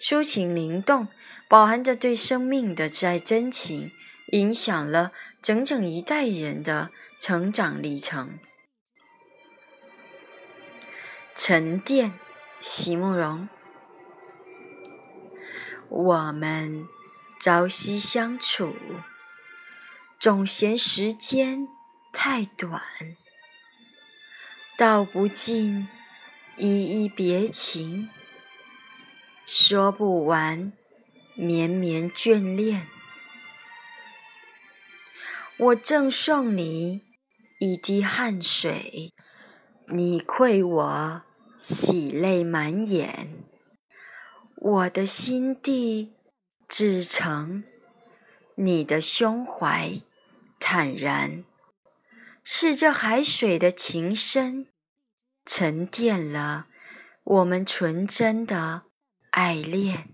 抒情灵动，饱含着对生命的挚爱真情，影响了整整一代人的成长历程。沉淀，席慕容。我们朝夕相处，总嫌时间太短，道不尽依依别情。说不完，绵绵眷恋。我赠送你一滴汗水，你馈我喜泪满眼。我的心地至诚，你的胸怀坦然。是这海水的情深，沉淀了我们纯真的。爱恋。